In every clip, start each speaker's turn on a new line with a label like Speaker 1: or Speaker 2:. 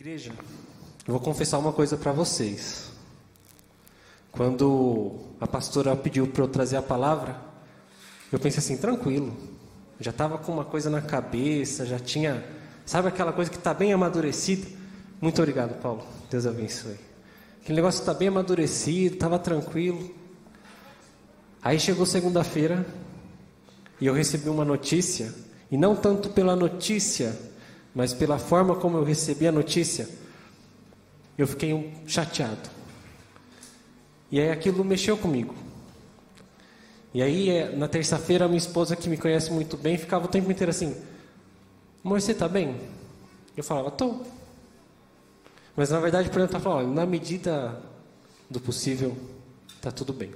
Speaker 1: Igreja, eu vou confessar uma coisa para vocês. Quando a pastora pediu para eu trazer a palavra, eu pensei assim, tranquilo. Já estava com uma coisa na cabeça, já tinha, sabe aquela coisa que está bem amadurecida? Muito obrigado, Paulo. Deus abençoe. Aquele negócio está bem amadurecido, estava tranquilo. Aí chegou segunda-feira e eu recebi uma notícia, e não tanto pela notícia, mas pela forma como eu recebi a notícia, eu fiquei um chateado. E aí aquilo mexeu comigo. E aí, é, na terça-feira, minha esposa, que me conhece muito bem, ficava o tempo inteiro assim: Amor, você está bem? Eu falava: Tô. Mas na verdade, por exemplo, ela falava: Na medida do possível, está tudo bem.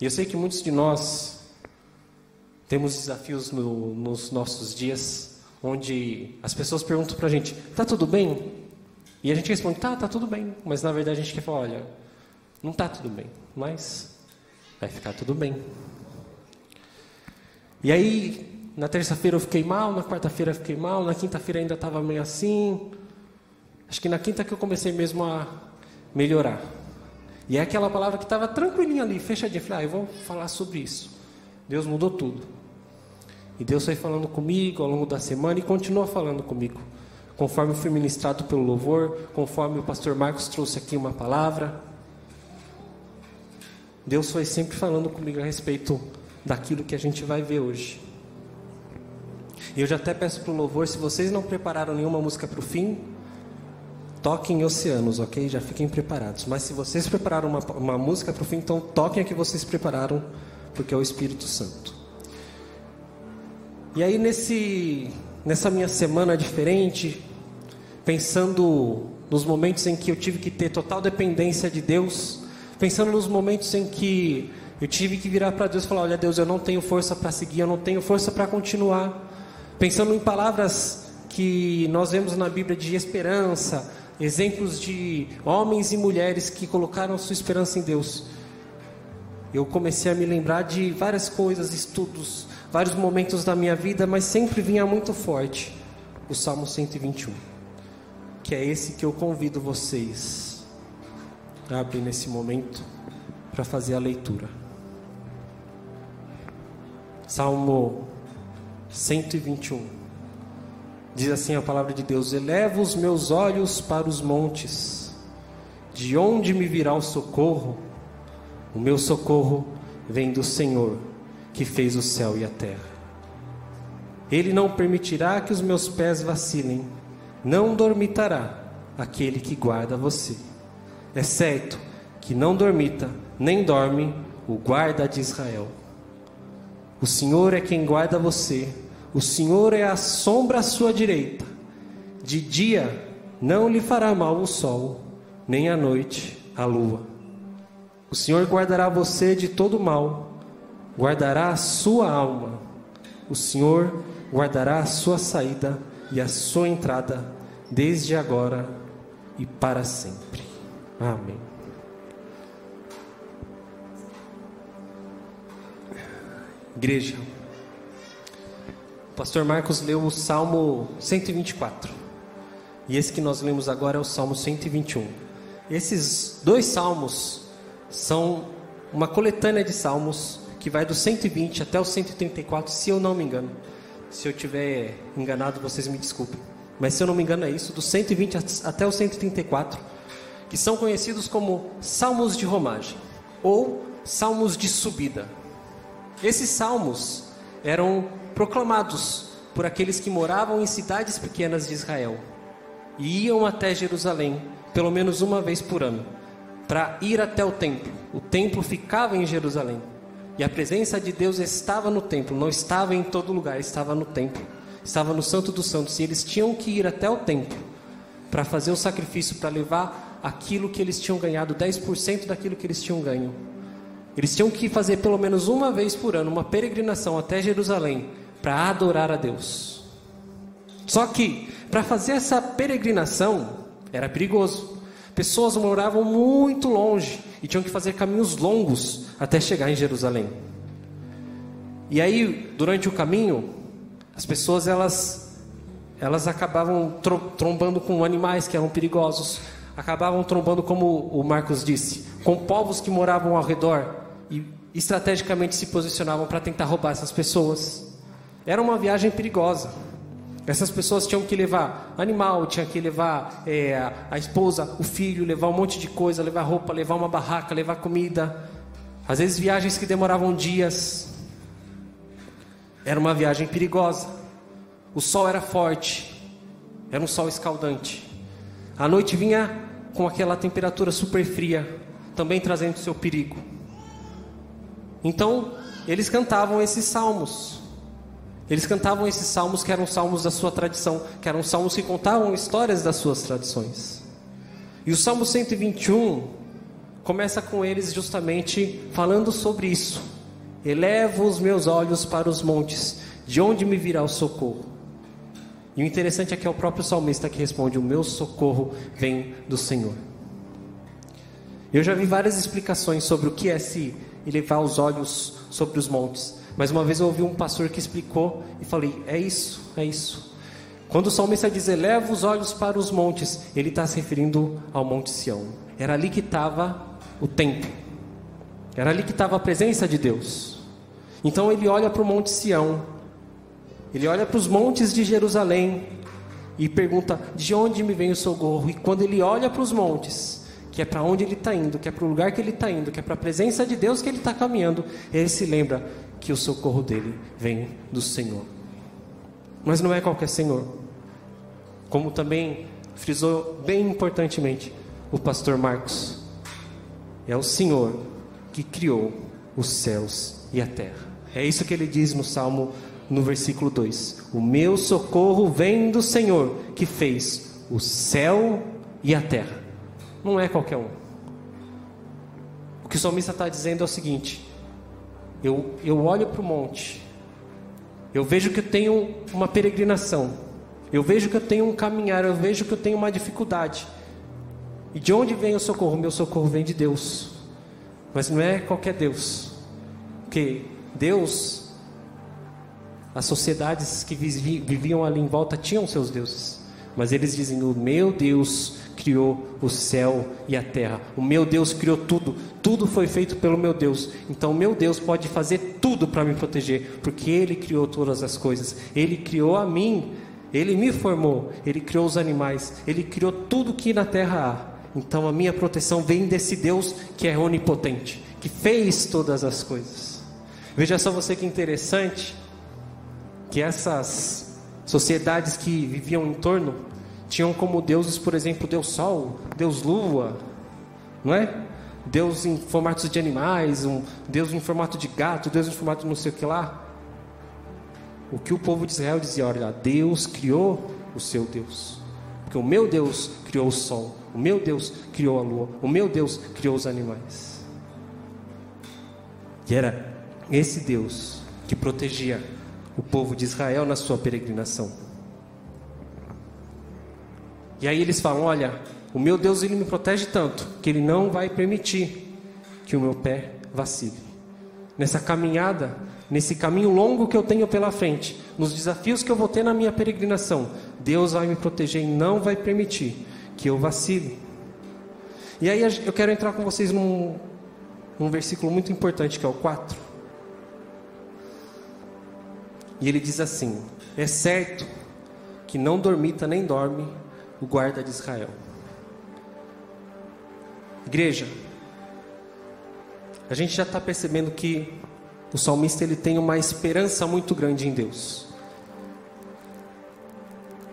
Speaker 1: E eu sei que muitos de nós temos desafios no, nos nossos dias, onde as pessoas perguntam para a gente: Tá tudo bem? E a gente responde: Tá, tá tudo bem. Mas na verdade a gente quer falar: Olha, não tá tudo bem, mas vai ficar tudo bem. E aí, na terça-feira eu fiquei mal, na quarta-feira eu fiquei mal, na quinta-feira ainda estava meio assim. Acho que na quinta que eu comecei mesmo a melhorar. E é aquela palavra que estava tranquilinha ali, fechadinha. Falei, ah, eu vou falar sobre isso. Deus mudou tudo. E Deus foi falando comigo ao longo da semana e continua falando comigo. Conforme fui ministrado pelo louvor, conforme o pastor Marcos trouxe aqui uma palavra. Deus foi sempre falando comigo a respeito daquilo que a gente vai ver hoje. E eu já até peço para o louvor, se vocês não prepararam nenhuma música para o fim, toquem oceanos, ok? Já fiquem preparados. Mas se vocês prepararam uma, uma música para o fim, então toquem a que vocês prepararam, porque é o Espírito Santo. E aí nesse, nessa minha semana diferente, pensando nos momentos em que eu tive que ter total dependência de Deus, pensando nos momentos em que eu tive que virar para Deus e falar: Olha, Deus, eu não tenho força para seguir, eu não tenho força para continuar. Pensando em palavras que nós vemos na Bíblia de esperança, exemplos de homens e mulheres que colocaram sua esperança em Deus. Eu comecei a me lembrar de várias coisas, estudos, vários momentos da minha vida, mas sempre vinha muito forte o Salmo 121, que é esse que eu convido vocês abre nesse momento para fazer a leitura. Salmo 121. Diz assim a palavra de Deus: Elevo os meus olhos para os montes, de onde me virá o socorro? O meu socorro vem do Senhor, que fez o céu e a terra. Ele não permitirá que os meus pés vacilem, não dormitará aquele que guarda você. É certo que não dormita, nem dorme o guarda de Israel. O Senhor é quem guarda você, o Senhor é a sombra à sua direita. De dia não lhe fará mal o sol, nem à noite a lua. O Senhor guardará você de todo mal, guardará a sua alma. O Senhor guardará a sua saída e a sua entrada, desde agora e para sempre. Amém. Igreja, o pastor Marcos leu o Salmo 124. E esse que nós lemos agora é o Salmo 121. Esses dois salmos são uma coletânea de salmos que vai do 120 até o 134, se eu não me engano. Se eu tiver enganado, vocês me desculpem. Mas se eu não me engano é isso, do 120 até o 134 que são conhecidos como salmos de romagem ou salmos de subida. Esses salmos eram proclamados por aqueles que moravam em cidades pequenas de Israel e iam até Jerusalém pelo menos uma vez por ano para ir até o templo. O templo ficava em Jerusalém e a presença de Deus estava no templo, não estava em todo lugar, estava no templo, estava no Santo dos Santos e eles tinham que ir até o templo para fazer o sacrifício, para levar aquilo que eles tinham ganhado, 10% daquilo que eles tinham ganho. Eles tinham que fazer pelo menos uma vez por ano uma peregrinação até Jerusalém para adorar a Deus. Só que para fazer essa peregrinação era perigoso. Pessoas moravam muito longe e tinham que fazer caminhos longos até chegar em Jerusalém. E aí, durante o caminho, as pessoas elas elas acabavam trombando com animais que eram perigosos, acabavam trombando, como o Marcos disse, com povos que moravam ao redor e estrategicamente se posicionavam para tentar roubar essas pessoas. Era uma viagem perigosa. Essas pessoas tinham que levar animal, tinham que levar é, a esposa, o filho, levar um monte de coisa, levar roupa, levar uma barraca, levar comida. Às vezes viagens que demoravam dias. Era uma viagem perigosa. O sol era forte, era um sol escaldante. A noite vinha com aquela temperatura super fria, também trazendo seu perigo. Então, eles cantavam esses salmos. Eles cantavam esses salmos que eram salmos da sua tradição, que eram salmos que contavam histórias das suas tradições. E o Salmo 121 começa com eles justamente falando sobre isso. Elevo os meus olhos para os montes, de onde me virá o socorro? E o interessante é que é o próprio salmista que responde: O meu socorro vem do Senhor. Eu já vi várias explicações sobre o que é se elevar os olhos sobre os montes. Mas uma vez eu ouvi um pastor que explicou e falei: é isso, é isso. Quando o salmista diz eleva os olhos para os montes, ele está se referindo ao Monte Sião. Era ali que estava o templo, era ali que estava a presença de Deus. Então ele olha para o Monte Sião, ele olha para os montes de Jerusalém e pergunta: de onde me vem o socorro? E quando ele olha para os montes, que é para onde ele está indo, que é para o lugar que ele está indo, que é para a presença de Deus que ele está caminhando, ele se lembra que o socorro dele vem do Senhor. Mas não é qualquer Senhor. Como também frisou bem importantemente o pastor Marcos, é o Senhor que criou os céus e a terra. É isso que ele diz no Salmo, no versículo 2: O meu socorro vem do Senhor que fez o céu e a terra não é qualquer um. O que o salmista está dizendo é o seguinte: eu, eu olho para o monte, eu vejo que eu tenho uma peregrinação, eu vejo que eu tenho um caminhar, eu vejo que eu tenho uma dificuldade. E de onde vem o socorro? Meu socorro vem de Deus. Mas não é qualquer Deus. Porque Deus, as sociedades que viviam ali em volta tinham seus deuses. Mas eles dizem: O meu Deus criou o céu e a terra. O meu Deus criou tudo. Tudo foi feito pelo meu Deus. Então, o meu Deus pode fazer tudo para me proteger, porque Ele criou todas as coisas. Ele criou a mim. Ele me formou. Ele criou os animais. Ele criou tudo que na terra há. Então, a minha proteção vem desse Deus que é onipotente, que fez todas as coisas. Veja só você que interessante que essas sociedades que viviam em torno tinham como deuses, por exemplo, Deus Sol, Deus Lua, não é? Deus em formatos de animais, um Deus em formato de gato, Deus em formato de não sei o que lá. O que o povo de Israel dizia: olha, Deus criou o seu Deus. Porque o meu Deus criou o sol, o meu Deus criou a lua, o meu Deus criou os animais. E era esse Deus que protegia o povo de Israel na sua peregrinação. E aí eles falam: Olha, o meu Deus ele me protege tanto que ele não vai permitir que o meu pé vacile. Nessa caminhada, nesse caminho longo que eu tenho pela frente, nos desafios que eu vou ter na minha peregrinação, Deus vai me proteger e não vai permitir que eu vacile. E aí eu quero entrar com vocês num, num versículo muito importante que é o 4. E ele diz assim: É certo que não dormita nem dorme o guarda de Israel. Igreja, a gente já está percebendo que o salmista ele tem uma esperança muito grande em Deus.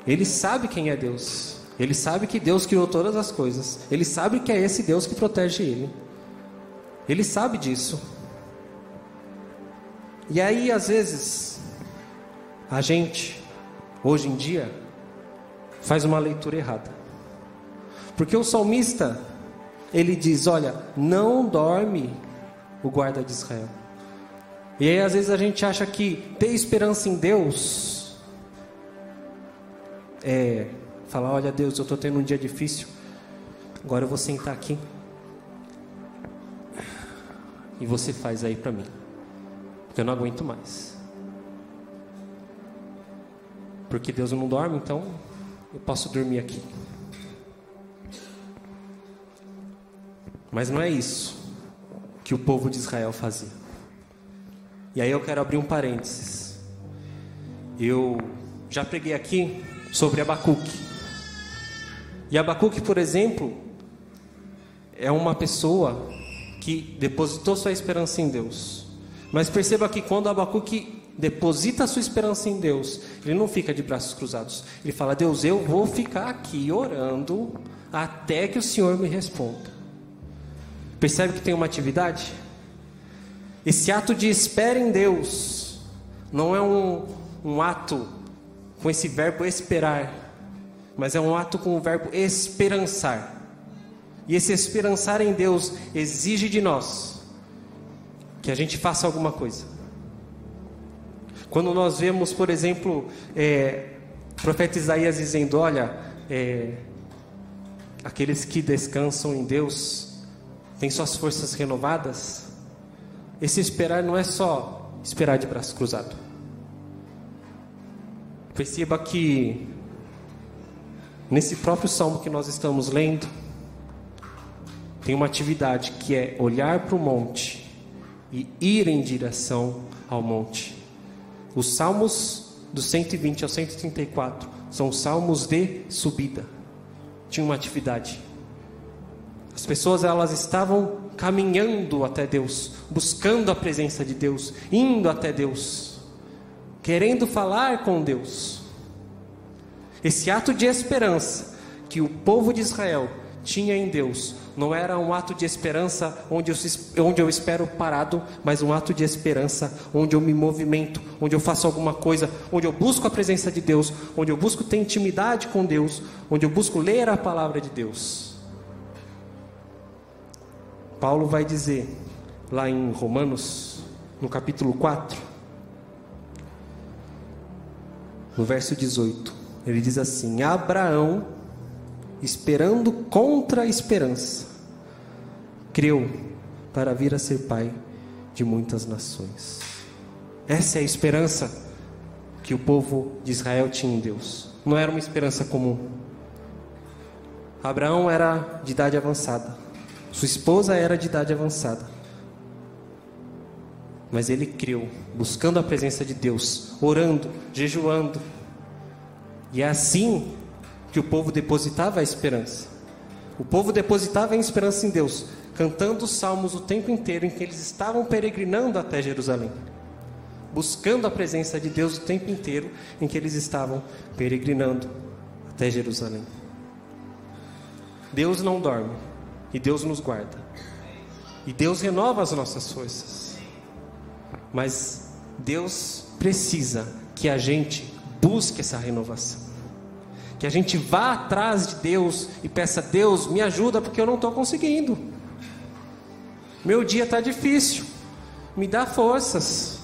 Speaker 1: Ele sabe quem é Deus. Ele sabe que Deus criou todas as coisas. Ele sabe que é esse Deus que protege ele. Ele sabe disso. E aí, às vezes, a gente, hoje em dia, faz uma leitura errada. Porque o salmista, ele diz: Olha, não dorme o guarda de Israel. E aí, às vezes, a gente acha que ter esperança em Deus é falar: Olha, Deus, eu estou tendo um dia difícil, agora eu vou sentar aqui e você faz aí para mim, porque eu não aguento mais. porque Deus não dorme, então eu posso dormir aqui. Mas não é isso que o povo de Israel fazia. E aí eu quero abrir um parênteses. Eu já preguei aqui sobre Abacuque. E Abacuque, por exemplo, é uma pessoa que depositou sua esperança em Deus. Mas perceba que quando Abacuque deposita sua esperança em Deus, ele não fica de braços cruzados. Ele fala: Deus, eu vou ficar aqui orando até que o Senhor me responda. Percebe que tem uma atividade? Esse ato de espera em Deus não é um, um ato com esse verbo esperar, mas é um ato com o verbo esperançar. E esse esperançar em Deus exige de nós que a gente faça alguma coisa. Quando nós vemos, por exemplo, é, o profeta Isaías dizendo: Olha, é, aqueles que descansam em Deus têm suas forças renovadas. Esse esperar não é só esperar de braço cruzado. Perceba que nesse próprio salmo que nós estamos lendo, tem uma atividade que é olhar para o monte e ir em direção ao monte. Os salmos do 120 ao 134 são salmos de subida. Tinha uma atividade. As pessoas elas estavam caminhando até Deus, buscando a presença de Deus, indo até Deus querendo falar com Deus. Esse ato de esperança que o povo de Israel tinha em Deus não era um ato de esperança onde eu, onde eu espero parado, mas um ato de esperança onde eu me movimento, onde eu faço alguma coisa, onde eu busco a presença de Deus, onde eu busco ter intimidade com Deus, onde eu busco ler a palavra de Deus. Paulo vai dizer lá em Romanos, no capítulo 4, no verso 18, ele diz assim: Abraão, esperando contra a esperança, creu para vir a ser pai de muitas nações. Essa é a esperança que o povo de Israel tinha em Deus. Não era uma esperança comum. Abraão era de idade avançada. Sua esposa era de idade avançada. Mas ele creu, buscando a presença de Deus, orando, jejuando. E é assim que o povo depositava a esperança. O povo depositava a esperança em Deus, cantando os salmos o tempo inteiro em que eles estavam peregrinando até Jerusalém. Buscando a presença de Deus o tempo inteiro em que eles estavam peregrinando até Jerusalém. Deus não dorme e Deus nos guarda. E Deus renova as nossas forças. Mas Deus precisa que a gente busque essa renovação. Que a gente vá atrás de Deus e peça: Deus, me ajuda porque eu não estou conseguindo. Meu dia está difícil, me dá forças.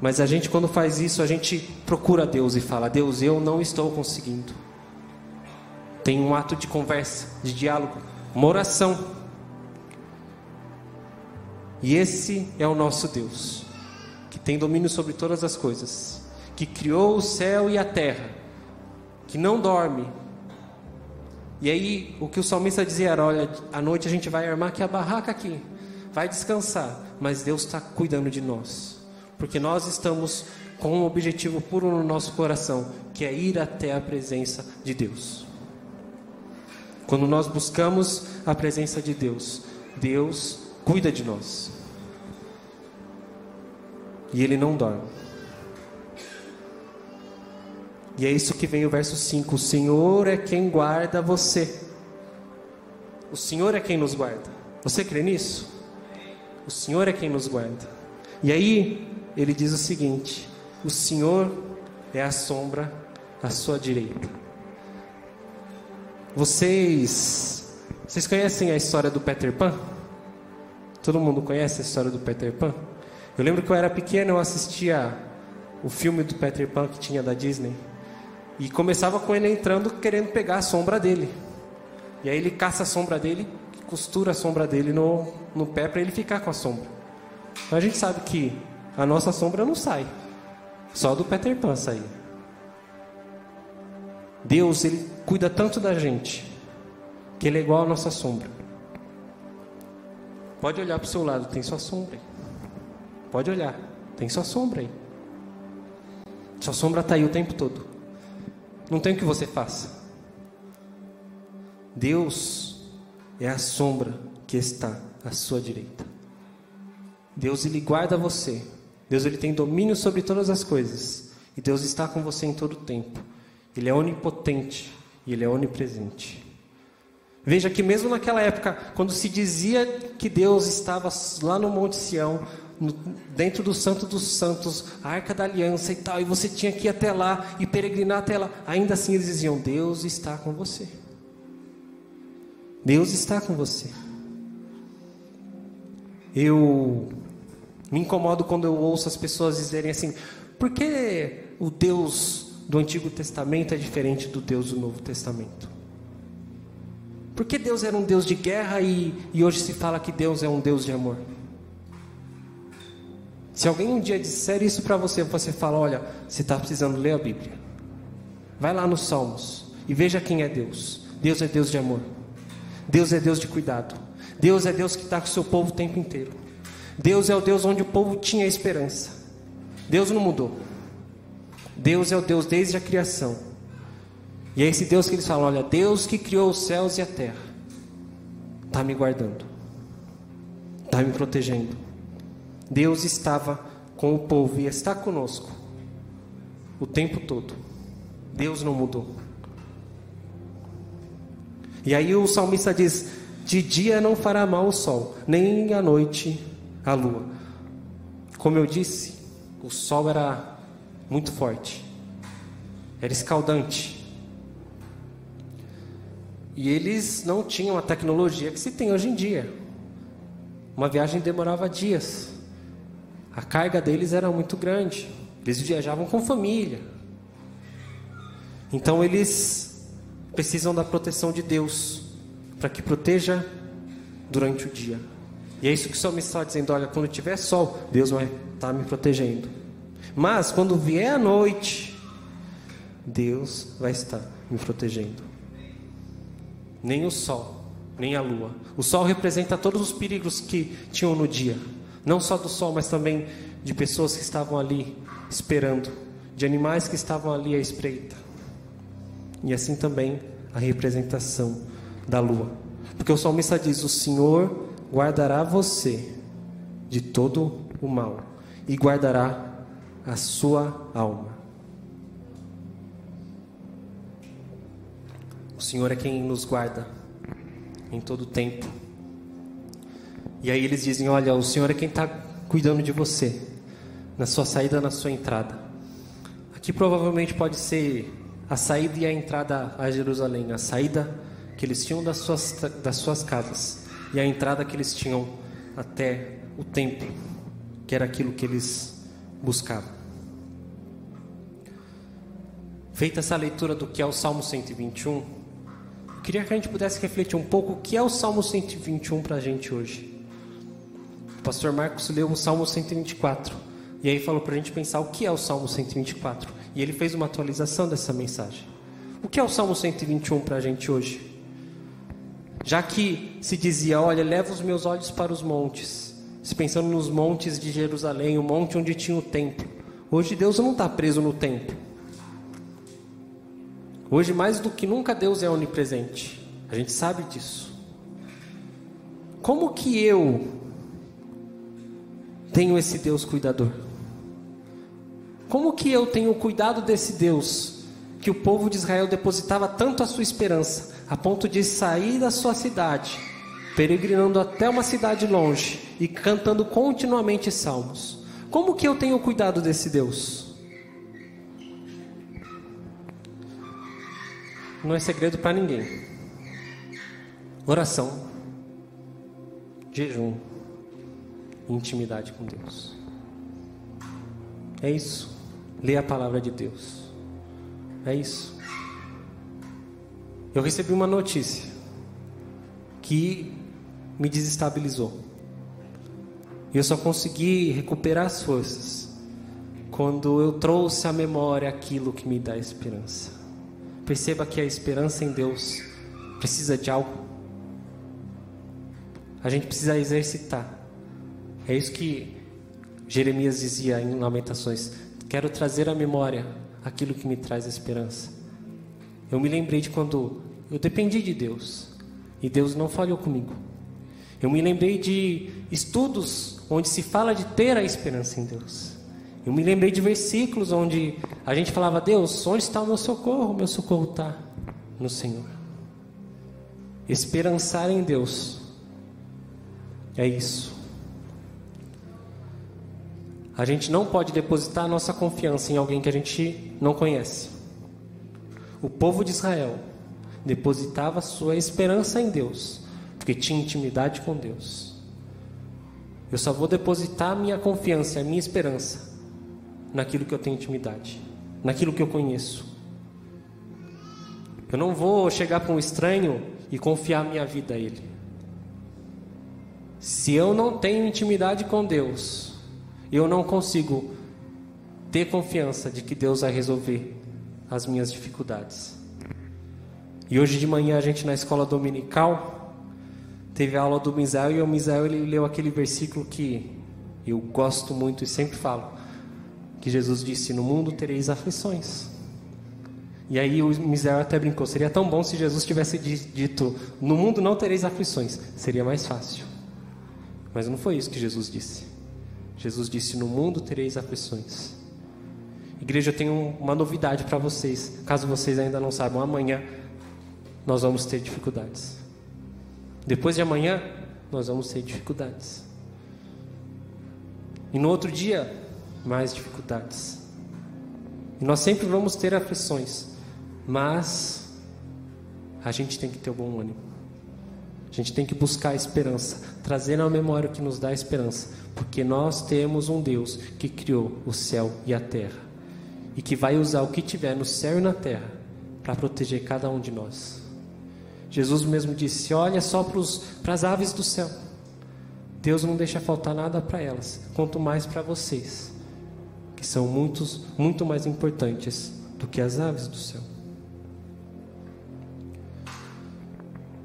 Speaker 1: Mas a gente, quando faz isso, a gente procura Deus e fala: Deus, eu não estou conseguindo. Tem um ato de conversa, de diálogo, uma oração. E esse é o nosso Deus, que tem domínio sobre todas as coisas, que criou o céu e a terra, que não dorme. E aí, o que o salmista dizia era: olha, à noite a gente vai armar aqui a barraca aqui, vai descansar, mas Deus está cuidando de nós, porque nós estamos com um objetivo puro no nosso coração, que é ir até a presença de Deus. Quando nós buscamos a presença de Deus, Deus cuida de nós. E ele não dorme. E é isso que vem o verso 5: O Senhor é quem guarda você. O Senhor é quem nos guarda. Você crê nisso? O Senhor é quem nos guarda. E aí, ele diz o seguinte: O Senhor é a sombra à sua direita. Vocês, vocês conhecem a história do Peter Pan? Todo mundo conhece a história do Peter Pan? Eu lembro que eu era pequeno, eu assistia o filme do Peter Pan que tinha da Disney. E começava com ele entrando querendo pegar a sombra dele. E aí ele caça a sombra dele, costura a sombra dele no, no pé para ele ficar com a sombra. Então a gente sabe que a nossa sombra não sai. Só do Peter Pan sair. Deus, ele cuida tanto da gente, que ele é igual à nossa sombra. Pode olhar para o seu lado, tem sua sombra aí. Pode olhar, tem sua sombra aí. Sua sombra está aí o tempo todo. Não tem o que você faça. Deus é a sombra que está à sua direita. Deus ele guarda você. Deus ele tem domínio sobre todas as coisas. E Deus está com você em todo o tempo. Ele é onipotente e ele é onipresente. Veja que mesmo naquela época, quando se dizia que Deus estava lá no Monte Sião, no, dentro do Santo dos Santos, a Arca da Aliança e tal, e você tinha que ir até lá e peregrinar até lá, ainda assim eles diziam: Deus está com você. Deus está com você. Eu me incomodo quando eu ouço as pessoas dizerem assim: por que o Deus do Antigo Testamento é diferente do Deus do Novo Testamento? Por que Deus era um Deus de guerra e, e hoje se fala que Deus é um Deus de amor? Se alguém um dia disser isso para você, você fala: olha, você está precisando ler a Bíblia. Vai lá nos Salmos e veja quem é Deus. Deus é Deus de amor. Deus é Deus de cuidado. Deus é Deus que está com o seu povo o tempo inteiro. Deus é o Deus onde o povo tinha esperança. Deus não mudou. Deus é o Deus desde a criação. E é esse Deus que eles falam: olha, Deus que criou os céus e a terra, está me guardando, está me protegendo. Deus estava com o povo e está conosco o tempo todo. Deus não mudou. E aí o salmista diz: De dia não fará mal o sol, nem à noite a lua. Como eu disse, o sol era muito forte, era escaldante. E eles não tinham a tecnologia que se tem hoje em dia. Uma viagem demorava dias. A carga deles era muito grande. Eles viajavam com família. Então eles precisam da proteção de Deus para que proteja durante o dia. E é isso que o salmista está dizendo: olha, quando tiver sol, Deus vai estar tá me protegendo. Mas quando vier a noite, Deus vai estar me protegendo. Nem o sol, nem a lua. O sol representa todos os perigos que tinham no dia, não só do sol, mas também de pessoas que estavam ali esperando, de animais que estavam ali à espreita e assim também a representação da lua. Porque o salmista diz: O Senhor guardará você de todo o mal e guardará a sua alma. O Senhor é quem nos guarda em todo o tempo. E aí eles dizem: Olha, o Senhor é quem está cuidando de você, na sua saída, na sua entrada. Aqui provavelmente pode ser a saída e a entrada a Jerusalém, a saída que eles tinham das suas, das suas casas e a entrada que eles tinham até o templo, que era aquilo que eles buscavam. Feita essa leitura do que é o Salmo 121, eu queria que a gente pudesse refletir um pouco o que é o Salmo 121 para a gente hoje. O pastor Marcos leu o Salmo 124 e aí falou para a gente pensar o que é o Salmo 124. E ele fez uma atualização dessa mensagem. O que é o Salmo 121 para a gente hoje? Já que se dizia, olha, leva os meus olhos para os montes, se pensando nos montes de Jerusalém, o monte onde tinha o templo. Hoje Deus não está preso no templo. Hoje, mais do que nunca, Deus é onipresente. A gente sabe disso. Como que eu tenho esse Deus cuidador? Como que eu tenho cuidado desse Deus que o povo de Israel depositava tanto a sua esperança, a ponto de sair da sua cidade, peregrinando até uma cidade longe e cantando continuamente salmos? Como que eu tenho cuidado desse Deus? Não é segredo para ninguém. Oração, jejum, intimidade com Deus. É isso. Ler a palavra de Deus. É isso. Eu recebi uma notícia que me desestabilizou. E eu só consegui recuperar as forças quando eu trouxe à memória aquilo que me dá esperança. perceba que a esperança em Deus precisa de algo. A gente precisa exercitar. É isso que Jeremias dizia em Lamentações: Quero trazer à memória aquilo que me traz esperança. Eu me lembrei de quando eu dependi de Deus e Deus não falhou comigo. Eu me lembrei de estudos onde se fala de ter a esperança em Deus. Eu me lembrei de versículos onde a gente falava: Deus, onde está o meu socorro? O meu socorro está no Senhor. Esperançar em Deus é isso. A gente não pode depositar nossa confiança em alguém que a gente não conhece. O povo de Israel depositava sua esperança em Deus, porque tinha intimidade com Deus. Eu só vou depositar minha confiança, a minha esperança naquilo que eu tenho intimidade, naquilo que eu conheço. Eu não vou chegar para um estranho e confiar minha vida a ele. Se eu não tenho intimidade com Deus, eu não consigo ter confiança de que Deus vai resolver as minhas dificuldades. E hoje de manhã a gente na escola dominical teve a aula do Misael e o Misael ele leu aquele versículo que eu gosto muito e sempre falo, que Jesus disse: "No mundo tereis aflições". E aí o Misael até brincou: seria tão bom se Jesus tivesse dito: "No mundo não tereis aflições". Seria mais fácil. Mas não foi isso que Jesus disse. Jesus disse: No mundo tereis aflições. Igreja, eu tenho uma novidade para vocês. Caso vocês ainda não saibam, amanhã nós vamos ter dificuldades. Depois de amanhã, nós vamos ter dificuldades. E no outro dia, mais dificuldades. E nós sempre vamos ter aflições, mas a gente tem que ter um bom ânimo. A gente tem que buscar a esperança, trazer na memória o que nos dá esperança, porque nós temos um Deus que criou o céu e a terra e que vai usar o que tiver no céu e na terra para proteger cada um de nós. Jesus mesmo disse: Olha só para as aves do céu. Deus não deixa faltar nada para elas, quanto mais para vocês, que são muitos, muito mais importantes do que as aves do céu.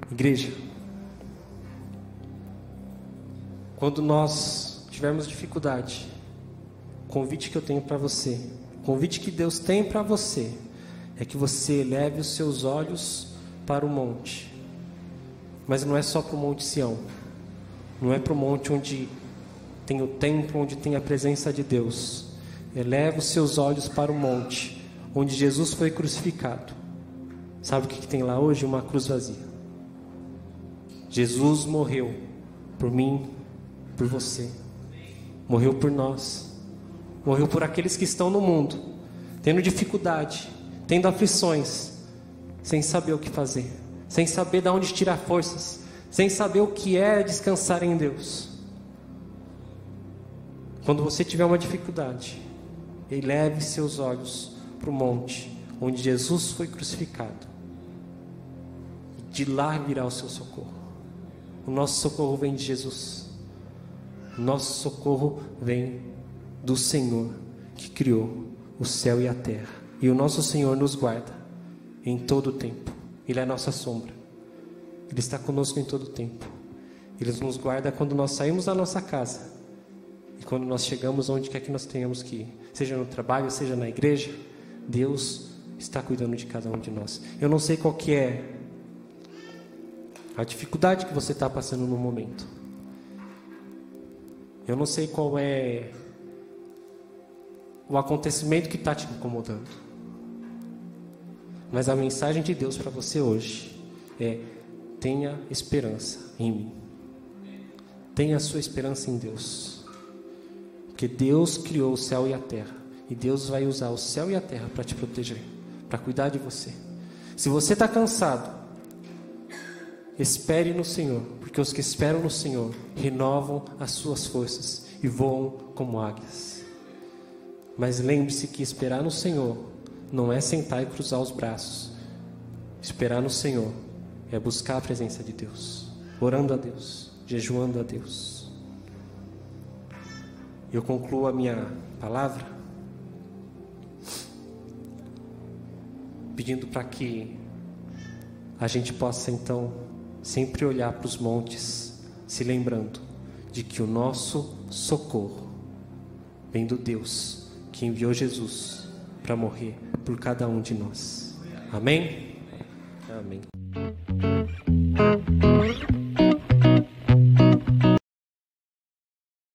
Speaker 1: Igreja, Quando nós tivermos dificuldade, o convite que eu tenho para você, o convite que Deus tem para você, é que você leve os seus olhos para o monte. Mas não é só para o Monte Sião, não é para o monte onde tem o templo, onde tem a presença de Deus. Eleve os seus olhos para o monte, onde Jesus foi crucificado. Sabe o que, que tem lá hoje? Uma cruz vazia. Jesus morreu por mim, por você, morreu por nós, morreu por aqueles que estão no mundo, tendo dificuldade, tendo aflições, sem saber o que fazer, sem saber de onde tirar forças, sem saber o que é descansar em Deus. Quando você tiver uma dificuldade, eleve seus olhos para o monte onde Jesus foi crucificado. De lá virá o seu socorro. O nosso socorro vem de Jesus. Nosso socorro vem do Senhor que criou o céu e a terra. E o nosso Senhor nos guarda em todo o tempo. Ele é a nossa sombra. Ele está conosco em todo o tempo. Ele nos guarda quando nós saímos da nossa casa e quando nós chegamos onde quer que nós tenhamos que ir, seja no trabalho, seja na igreja. Deus está cuidando de cada um de nós. Eu não sei qual que é a dificuldade que você está passando no momento. Eu não sei qual é o acontecimento que está te incomodando. Mas a mensagem de Deus para você hoje é: tenha esperança em mim. Tenha a sua esperança em Deus. Porque Deus criou o céu e a terra. E Deus vai usar o céu e a terra para te proteger, para cuidar de você. Se você está cansado, espere no Senhor, porque os que esperam no Senhor renovam as suas forças e voam como águias. Mas lembre-se que esperar no Senhor não é sentar e cruzar os braços. Esperar no Senhor é buscar a presença de Deus, orando a Deus, jejuando a Deus. Eu concluo a minha palavra pedindo para que a gente possa então sempre olhar para os montes, se lembrando de que o nosso socorro vem do Deus que enviou Jesus para morrer por cada um de nós. Amém? Amém.